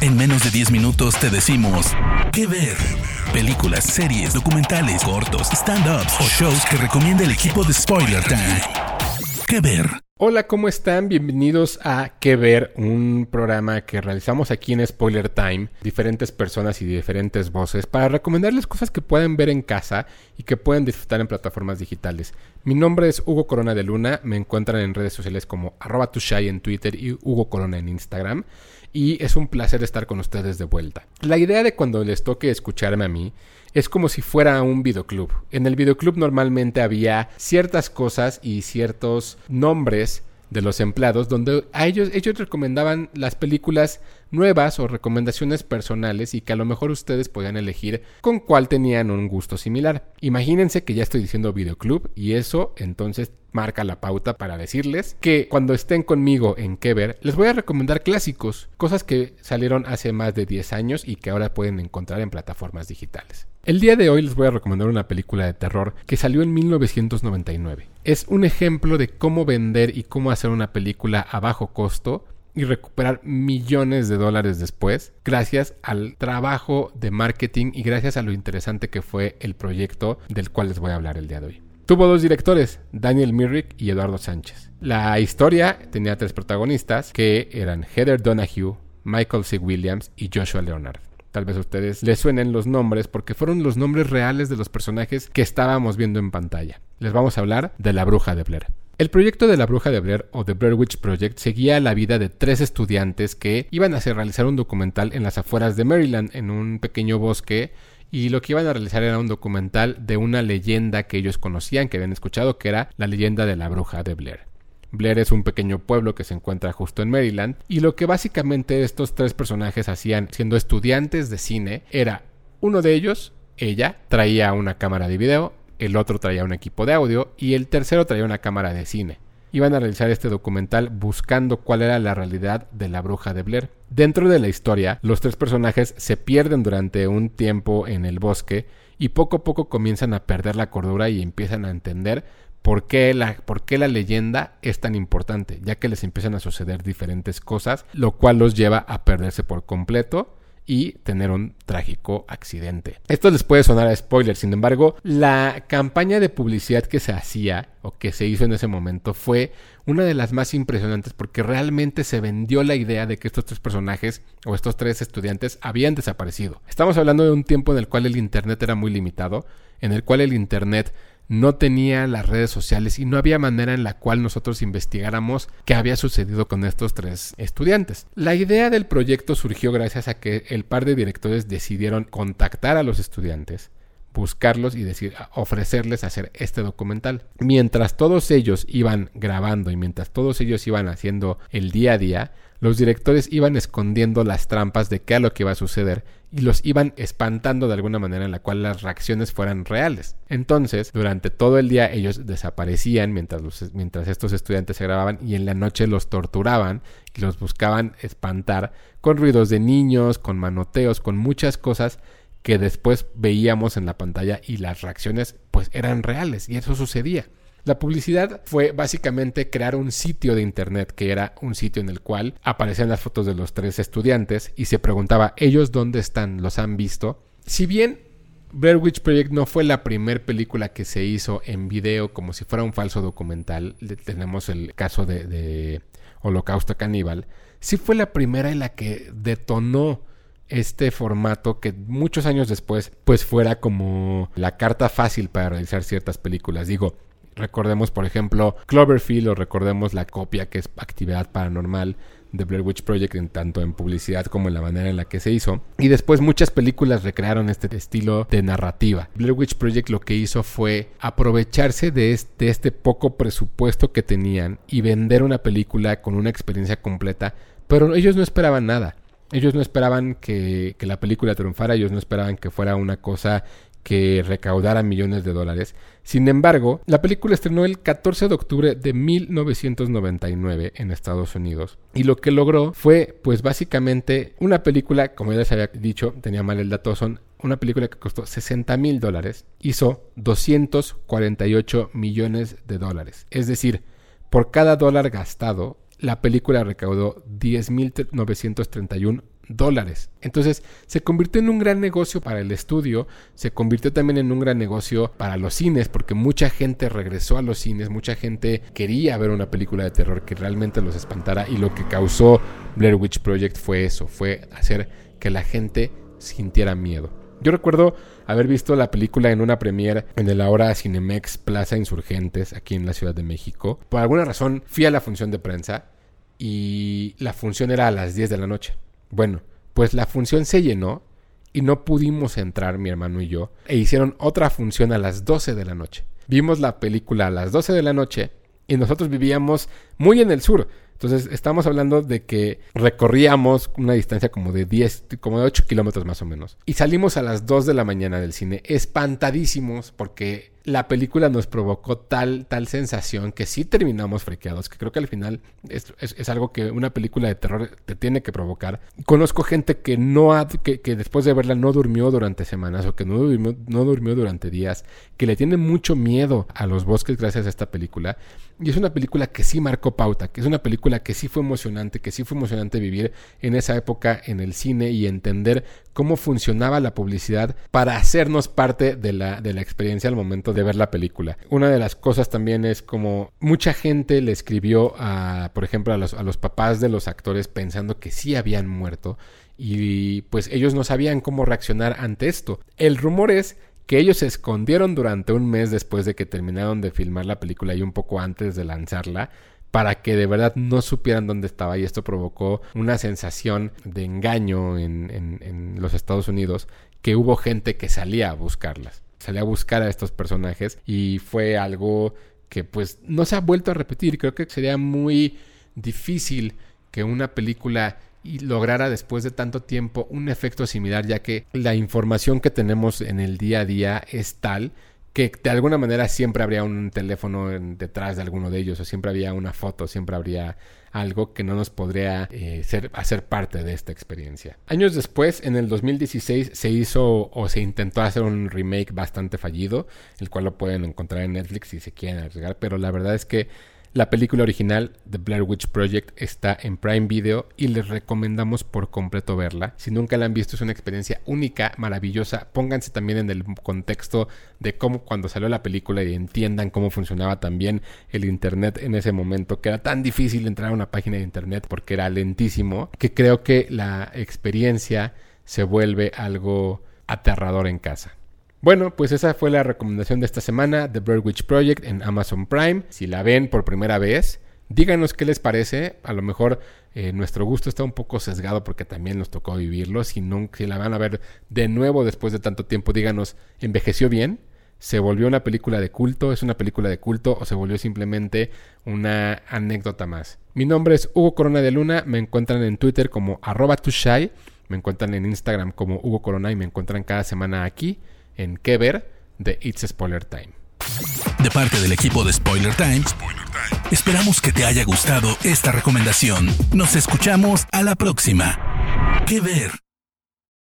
En menos de 10 minutos te decimos qué ver. Películas, series, documentales, cortos, stand-ups o shows que recomienda el equipo de Spoiler Time. ¿Qué ver? Hola, ¿cómo están? Bienvenidos a Que Ver, un programa que realizamos aquí en Spoiler Time, diferentes personas y diferentes voces, para recomendarles cosas que pueden ver en casa y que pueden disfrutar en plataformas digitales. Mi nombre es Hugo Corona de Luna, me encuentran en redes sociales como arroba tushai en Twitter y Hugo Corona en Instagram, y es un placer estar con ustedes de vuelta. La idea de cuando les toque escucharme a mí es como si fuera un videoclub. En el videoclub normalmente había ciertas cosas y ciertos nombres de los empleados donde a ellos ellos recomendaban las películas nuevas o recomendaciones personales y que a lo mejor ustedes podían elegir con cuál tenían un gusto similar. Imagínense que ya estoy diciendo videoclub y eso entonces marca la pauta para decirles que cuando estén conmigo en Que Ver, les voy a recomendar clásicos, cosas que salieron hace más de 10 años y que ahora pueden encontrar en plataformas digitales. El día de hoy les voy a recomendar una película de terror que salió en 1999. Es un ejemplo de cómo vender y cómo hacer una película a bajo costo y recuperar millones de dólares después, gracias al trabajo de marketing y gracias a lo interesante que fue el proyecto del cual les voy a hablar el día de hoy. Tuvo dos directores, Daniel Myrick y Eduardo Sánchez. La historia tenía tres protagonistas que eran Heather Donahue, Michael C. Williams y Joshua Leonard. Tal vez a ustedes les suenen los nombres porque fueron los nombres reales de los personajes que estábamos viendo en pantalla. Les vamos a hablar de la bruja de Blair. El proyecto de la Bruja de Blair o The Blair Witch Project seguía la vida de tres estudiantes que iban a realizar un documental en las afueras de Maryland, en un pequeño bosque y lo que iban a realizar era un documental de una leyenda que ellos conocían, que habían escuchado, que era la leyenda de la bruja de Blair. Blair es un pequeño pueblo que se encuentra justo en Maryland y lo que básicamente estos tres personajes hacían siendo estudiantes de cine era uno de ellos, ella, traía una cámara de video, el otro traía un equipo de audio y el tercero traía una cámara de cine iban a realizar este documental buscando cuál era la realidad de la bruja de Blair. Dentro de la historia, los tres personajes se pierden durante un tiempo en el bosque y poco a poco comienzan a perder la cordura y empiezan a entender por qué, la, la leyenda es tan importante, ya que les empiezan a suceder diferentes cosas, lo cual los lleva a perderse por completo y tener un trágico accidente. Esto les puede sonar a spoiler, sin embargo, la campaña de publicidad que se hacía o que se hizo en ese momento fue una de las más impresionantes porque realmente se vendió la idea de que estos tres personajes o estos tres estudiantes habían desaparecido. Estamos hablando de un tiempo en el cual el Internet era muy limitado, en el cual el Internet no tenía las redes sociales y no había manera en la cual nosotros investigáramos qué había sucedido con estos tres estudiantes. La idea del proyecto surgió gracias a que el par de directores decidieron contactar a los estudiantes buscarlos y decir, ofrecerles hacer este documental. Mientras todos ellos iban grabando y mientras todos ellos iban haciendo el día a día, los directores iban escondiendo las trampas de qué a lo que iba a suceder y los iban espantando de alguna manera en la cual las reacciones fueran reales. Entonces, durante todo el día ellos desaparecían mientras, mientras estos estudiantes se grababan y en la noche los torturaban y los buscaban espantar con ruidos de niños, con manoteos, con muchas cosas que después veíamos en la pantalla y las reacciones pues eran reales y eso sucedía. La publicidad fue básicamente crear un sitio de internet que era un sitio en el cual aparecían las fotos de los tres estudiantes y se preguntaba ellos dónde están, los han visto. Si bien Blair Witch Project no fue la primera película que se hizo en video como si fuera un falso documental, tenemos el caso de, Holocausto Caníbal, sí fue la primera en la que detonó este formato que muchos años después pues fuera como la carta fácil para realizar ciertas películas. Digo, recordemos por ejemplo Cloverfield o recordemos la copia que es actividad paranormal de Blair Witch Project en tanto en publicidad como en la manera en la que se hizo. Y después muchas películas recrearon este estilo de narrativa. Blair Witch Project lo que hizo fue aprovecharse de este, de este poco presupuesto que tenían y vender una película con una experiencia completa, pero ellos no esperaban nada. Ellos no esperaban que, la película triunfara, ellos no esperaban que fuera una cosa que recaudara millones de dólares. Sin embargo, la película estrenó el 14 de octubre de 1999 en Estados Unidos. Y lo que logró fue, pues básicamente, una película, como ya les había dicho, tenía mal el dato, son una película que costó 60 mil dólares, hizo 248 millones de dólares. Es decir, por cada dólar gastado, la película recaudó 10.931 dólares. Entonces se convirtió en un gran negocio para el estudio, se convirtió también en un gran negocio para los cines, porque mucha gente regresó a los cines, mucha gente quería ver una película de terror que realmente los espantara y lo que causó Blair Witch Project fue eso, fue hacer que la gente sintiera miedo. Yo recuerdo haber visto la película en una premiere en el ahora Cinemex Plaza Insurgentes aquí en la Ciudad de México. Por alguna razón fui a la función de prensa y la función era a las 10 de la noche. Bueno, pues la función se llenó y no pudimos entrar mi hermano y yo e hicieron otra función a las 12 de la noche. Vimos la película a las 12 de la noche y nosotros vivíamos muy en el sur. Entonces, estamos hablando de que recorríamos una distancia como de 10, como de 8 kilómetros más o menos. Y salimos a las 2 de la mañana del cine, espantadísimos porque la película nos provocó tal, tal sensación que sí terminamos frequeados, que creo que al final es, algo que una película de terror te tiene que provocar. Conozco gente que no ha, que, después de verla no durmió durante semanas o que no durmió, no durmió durante días, que le tiene mucho miedo a los bosques gracias a esta película. Y es una película que sí marcó pauta, que es una película que sí fue emocionante, que sí fue emocionante vivir en esa época en el cine y entender cómo funcionaba la publicidad para hacernos parte de la, de la experiencia al momento de ver la película. Una de las cosas también es como mucha gente le escribió a, por ejemplo, a los, a los papás de los actores pensando que sí habían muerto y pues ellos no sabían cómo reaccionar ante esto. El rumor es que ellos se escondieron durante un mes después de que terminaron de filmar la película y un poco antes de lanzarla para que de verdad no supieran dónde estaba y esto provocó una sensación de engaño en, los Estados Unidos que hubo gente que salía a buscarlas, salía a buscar a estos personajes y fue algo que pues no se ha vuelto a repetir. Creo que sería muy difícil que una película lograra después de tanto tiempo un efecto similar ya que la información que tenemos en el día a día es tal que de alguna manera siempre habría un teléfono detrás de alguno de ellos, o siempre había una foto, siempre habría algo que no nos podría eh, ser, hacer parte de esta experiencia. Años después, en el 2016, se hizo o se intentó hacer un remake bastante fallido, el cual lo pueden encontrar en Netflix si se quieren arriesgar, pero la verdad es que la película original, The Blair Witch Project, está en Prime Video y les recomendamos por completo verla. Si nunca la han visto, es una experiencia única, maravillosa. Pónganse también en el contexto de cómo cuando salió la película y entiendan cómo funcionaba también el Internet en ese momento, que era tan difícil entrar a una página de Internet porque era lentísimo, que creo que la experiencia se vuelve algo aterrador en casa. Bueno, pues esa fue la recomendación de esta semana, The Bird Witch Project en Amazon Prime. Si la ven por primera vez, díganos qué les parece. A lo mejor eh, nuestro gusto está un poco sesgado porque también nos tocó vivirlo. Si, no, si la van a ver de nuevo después de tanto tiempo, díganos, ¿envejeció bien? ¿Se volvió una película de culto? ¿Es una película de culto o se volvió simplemente una anécdota más? Mi nombre es Hugo Corona de Luna. Me encuentran en Twitter como arroba. Me encuentran en Instagram como Hugo Corona y me encuentran cada semana aquí en qué ver de It's Spoiler Time. De parte del equipo de Spoiler Time, esperamos que te haya gustado esta recomendación. Nos escuchamos a la próxima. ¿Qué ver?